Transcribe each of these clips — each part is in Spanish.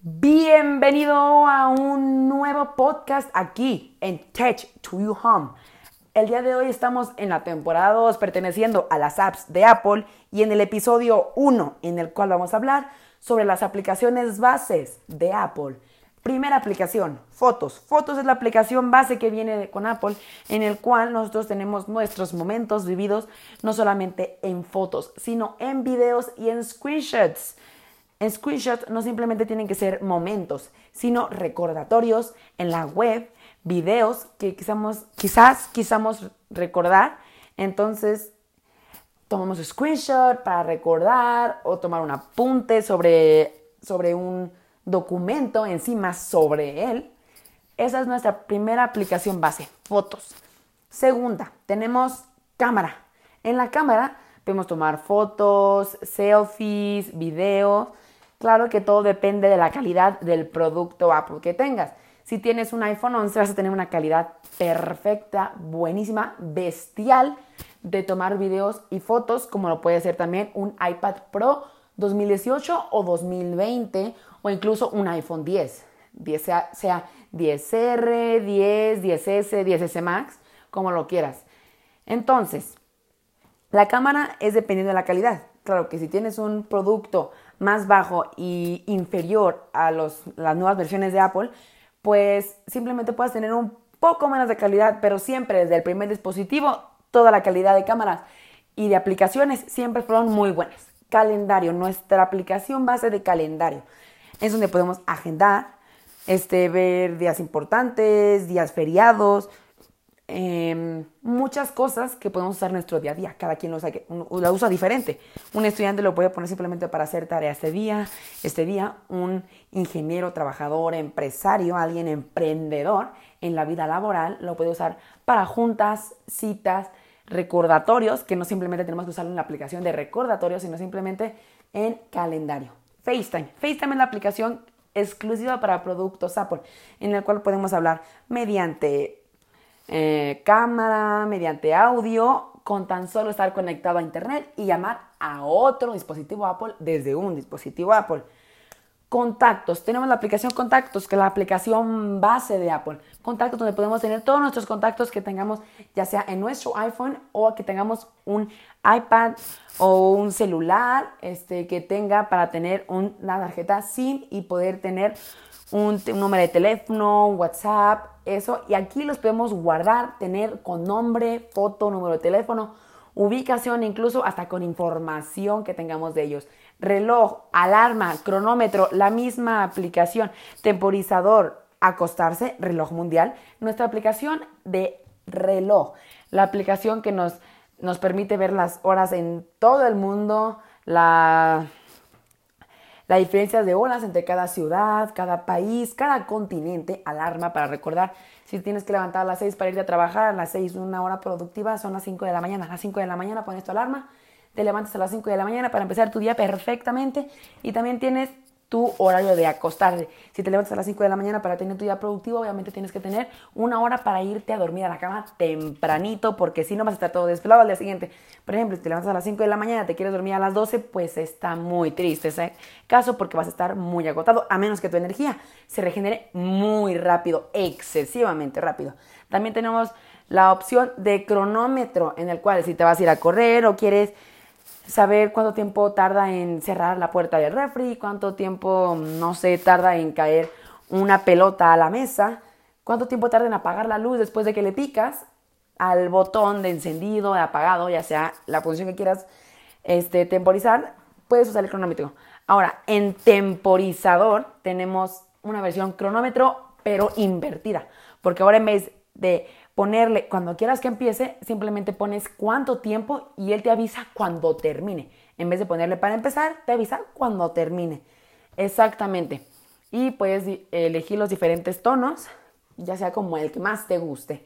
Bienvenido a un nuevo podcast aquí en Tech to You Home. El día de hoy estamos en la temporada 2 perteneciendo a las apps de Apple y en el episodio 1 en el cual vamos a hablar sobre las aplicaciones bases de Apple. Primera aplicación, Fotos. Fotos es la aplicación base que viene con Apple en el cual nosotros tenemos nuestros momentos vividos no solamente en fotos, sino en videos y en screenshots. En screenshots no simplemente tienen que ser momentos, sino recordatorios en la web, videos que quizás, quizás quisamos recordar. Entonces, tomamos screenshot para recordar o tomar un apunte sobre, sobre un documento encima sobre él. Esa es nuestra primera aplicación base, fotos. Segunda, tenemos cámara. En la cámara podemos tomar fotos, selfies, videos Claro que todo depende de la calidad del producto Apple que tengas. Si tienes un iPhone 11 vas a tener una calidad perfecta, buenísima, bestial de tomar videos y fotos, como lo puede ser también un iPad Pro 2018 o 2020 o incluso un iPhone 10, sea, sea 10R, 10, 10S, 10S Max, como lo quieras. Entonces, la cámara es dependiendo de la calidad. Claro que si tienes un producto más bajo y inferior a los, las nuevas versiones de Apple, pues simplemente puedes tener un poco menos de calidad, pero siempre desde el primer dispositivo, toda la calidad de cámaras y de aplicaciones siempre fueron muy buenas. Calendario, nuestra aplicación base de calendario. Es donde podemos agendar, este, ver días importantes, días feriados, Em, muchas cosas que podemos usar en nuestro día a día. Cada quien lo usa, la usa diferente. Un estudiante lo puede poner simplemente para hacer tareas este día. Este día, un ingeniero, trabajador, empresario, alguien emprendedor en la vida laboral lo puede usar para juntas, citas, recordatorios, que no simplemente tenemos que usarlo en la aplicación de recordatorios, sino simplemente en calendario. FaceTime. FaceTime es la aplicación exclusiva para productos Apple, en el cual podemos hablar mediante eh, cámara, mediante audio, con tan solo estar conectado a internet y llamar a otro dispositivo Apple desde un dispositivo Apple. Contactos. Tenemos la aplicación Contactos, que es la aplicación base de Apple. Contactos donde podemos tener todos nuestros contactos que tengamos, ya sea en nuestro iPhone o que tengamos un iPad o un celular este, que tenga para tener una tarjeta SIM y poder tener un, número de teléfono, un WhatsApp, eso. Y aquí los podemos guardar, tener con nombre, foto, número de teléfono, ubicación, incluso hasta con información que tengamos de ellos. Reloj, alarma, cronómetro, la misma aplicación, temporizador, acostarse, reloj mundial, nuestra aplicación de reloj, la aplicación que nos, nos permite ver las horas en todo el mundo, la la diferencia de horas entre cada ciudad, cada país, cada continente, alarma para recordar si tienes que levantar a las 6 para irte a trabajar, a las 6 una hora productiva son las 5 de la mañana. A las 5 de la mañana pones tu alarma, te levantas a las 5 de la mañana para empezar tu día perfectamente y también tienes tu horario de acostarte. Si te levantas a las 5 de la mañana para tener tu día productivo, obviamente tienes que tener una hora para irte a dormir a la cama tempranito, porque si no vas a estar todo desvelado al día siguiente. Por ejemplo, si te levantas a las 5 de la mañana, te quieres dormir a las 12, pues está muy triste ese caso porque vas a estar muy agotado, a menos que tu energía se regenere muy rápido, excesivamente rápido. También tenemos la opción de cronómetro, en el cual si te vas a ir a correr o quieres saber cuánto tiempo tarda en cerrar la puerta del refri, cuánto tiempo, no sé, tarda en caer una pelota a la mesa, cuánto tiempo tarda en apagar la luz después de que le picas al botón de encendido, de apagado, ya sea la posición que quieras este, temporizar, puedes usar el cronómetro. Ahora, en temporizador tenemos una versión cronómetro, pero invertida, porque ahora en vez de ponerle, cuando quieras que empiece, simplemente pones cuánto tiempo y él te avisa cuando termine. En vez de ponerle para empezar, te avisa cuando termine. Exactamente. Y puedes elegir los diferentes tonos, ya sea como el que más te guste.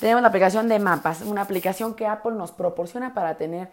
Tenemos la aplicación de mapas, una aplicación que Apple nos proporciona para tener,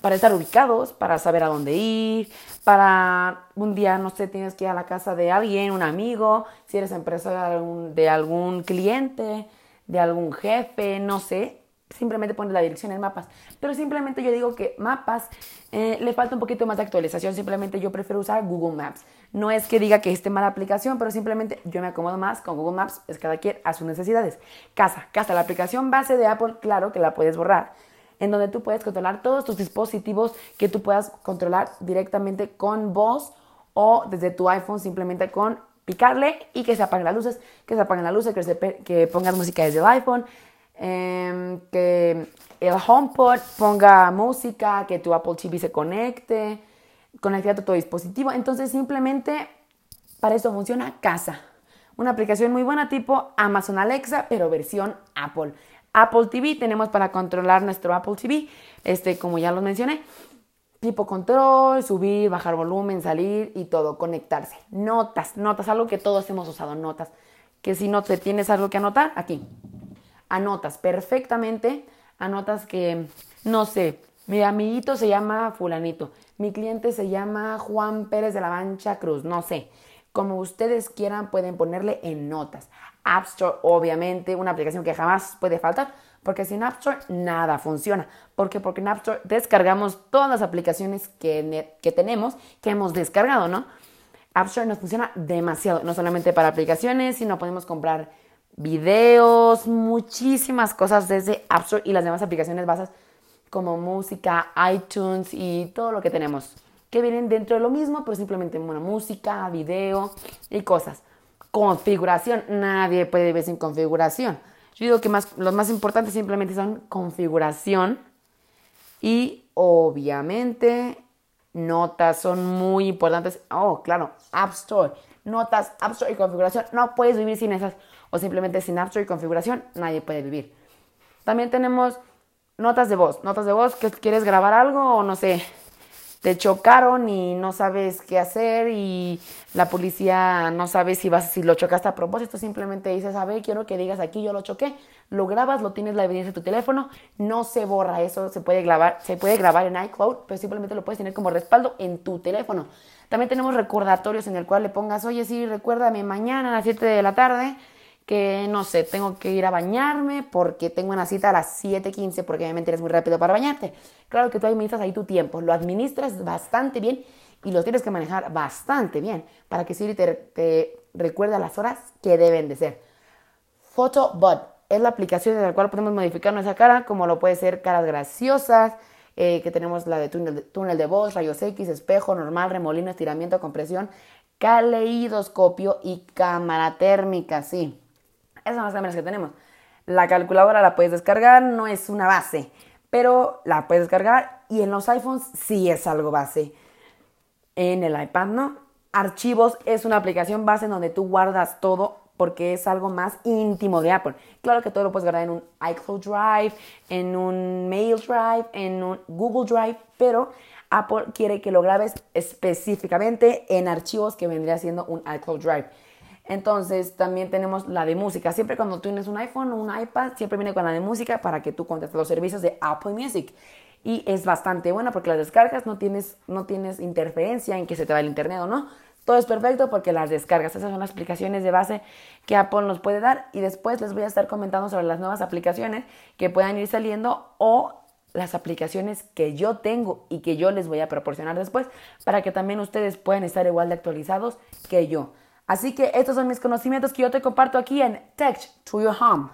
para estar ubicados, para saber a dónde ir, para un día, no sé, tienes que ir a la casa de alguien, un amigo, si eres empresa de algún cliente, de algún jefe, no sé, simplemente pones la dirección en mapas. Pero simplemente yo digo que mapas eh, le falta un poquito más de actualización. Simplemente yo prefiero usar Google Maps. No es que diga que esté mala aplicación, pero simplemente yo me acomodo más con Google Maps. Es cada quien a sus necesidades. Casa, casa, la aplicación base de Apple, claro que la puedes borrar. En donde tú puedes controlar todos tus dispositivos que tú puedas controlar directamente con voz o desde tu iPhone simplemente con picarle y que se apaguen las luces, que se apaguen las luces, que, que pongas música desde el iPhone, Em, que el HomePod ponga música, que tu Apple TV se conecte, conecte a tu dispositivo. Entonces simplemente para eso funciona Casa. Una aplicación muy buena tipo Amazon Alexa, pero versión Apple. Apple TV tenemos para controlar nuestro Apple TV, este, como ya lo mencioné, tipo control, subir, bajar volumen, salir y todo, conectarse. Notas, notas, algo que todos hemos usado, notas. Que si no te tienes algo que anotar, aquí, anotas perfectamente, anotas que, no sé, mi amiguito se llama fulanito, mi cliente se llama Juan Pérez de la Mancha Cruz, no sé. Como ustedes quieran pueden ponerle en notas. App Store, obviamente, una aplicación que jamás puede faltar, porque sin App Store nada funciona. ¿Por qué? Porque en App Store descargamos todas las aplicaciones que, que tenemos, que hemos descargado, ¿no? App Store nos funciona demasiado, no solamente para aplicaciones, sino podemos comprar videos, muchísimas cosas desde App Store y las demás aplicaciones bases como música, iTunes y todo lo que tenemos que vienen dentro de lo mismo, pero simplemente una música, video y cosas. Configuración, nadie puede vivir sin configuración. Yo digo que más, los más importantes simplemente son configuración y obviamente notas son muy importantes. Oh, claro, App Store, notas, App Store y configuración. No puedes vivir sin esas o simplemente sin App Store y configuración, nadie puede vivir. También tenemos notas de voz, notas de voz que quieres grabar algo o no sé, te chocaron y no sabes qué hacer y la policía no sabe si vas si lo chocaste a propósito, simplemente dices, a ver, quiero que digas aquí yo lo choqué, lo grabas, lo tienes la evidencia de tu teléfono, no se borra eso, se puede grabar, se puede grabar en iCloud, pero simplemente lo puedes tener como respaldo en tu teléfono. También tenemos recordatorios en el cual le pongas, oye, sí, recuérdame mañana a las 7 de la tarde que no sé, tengo que ir a bañarme porque tengo una cita a las 7:15 porque obviamente eres muy rápido para bañarte. Claro que tú administras ahí tu tiempo, lo administras bastante bien y lo tienes que manejar bastante bien para que Siri te, te recuerde las horas que deben de ser. PhotoBot es la aplicación en la cual podemos modificar nuestra cara, como lo puede ser caras graciosas, eh, que tenemos la de túnel, túnel de voz, rayos X, espejo, normal, remolino, estiramiento, compresión, caleidoscopio y cámara térmica, sí. Esas son las cámaras que tenemos. La calculadora la puedes descargar, no es una base, pero la puedes descargar y en los iPhones sí es algo base. En el iPad no. Archivos es una aplicación base donde tú guardas todo porque es algo más íntimo de Apple. Claro que todo lo puedes guardar en un iCloud Drive, en un Mail Drive, en un Google Drive, pero Apple quiere que lo grabes específicamente en archivos que vendría siendo un iCloud Drive. Entonces también tenemos la de música. Siempre cuando tienes un iPhone o un iPad, siempre viene con la de música para que tú contestes los servicios de Apple Music. Y es bastante buena porque las descargas no tienes, no tienes interferencia en que se te va el internet o no. Todo es perfecto porque las descargas. Esas son las aplicaciones de base que Apple nos puede dar. Y después les voy a estar comentando sobre las nuevas aplicaciones que puedan ir saliendo o las aplicaciones que yo tengo y que yo les voy a proporcionar después para que también ustedes puedan estar igual de actualizados que yo. Así que estos son mis conocimientos que yo te comparto aquí en Tech to Your Home.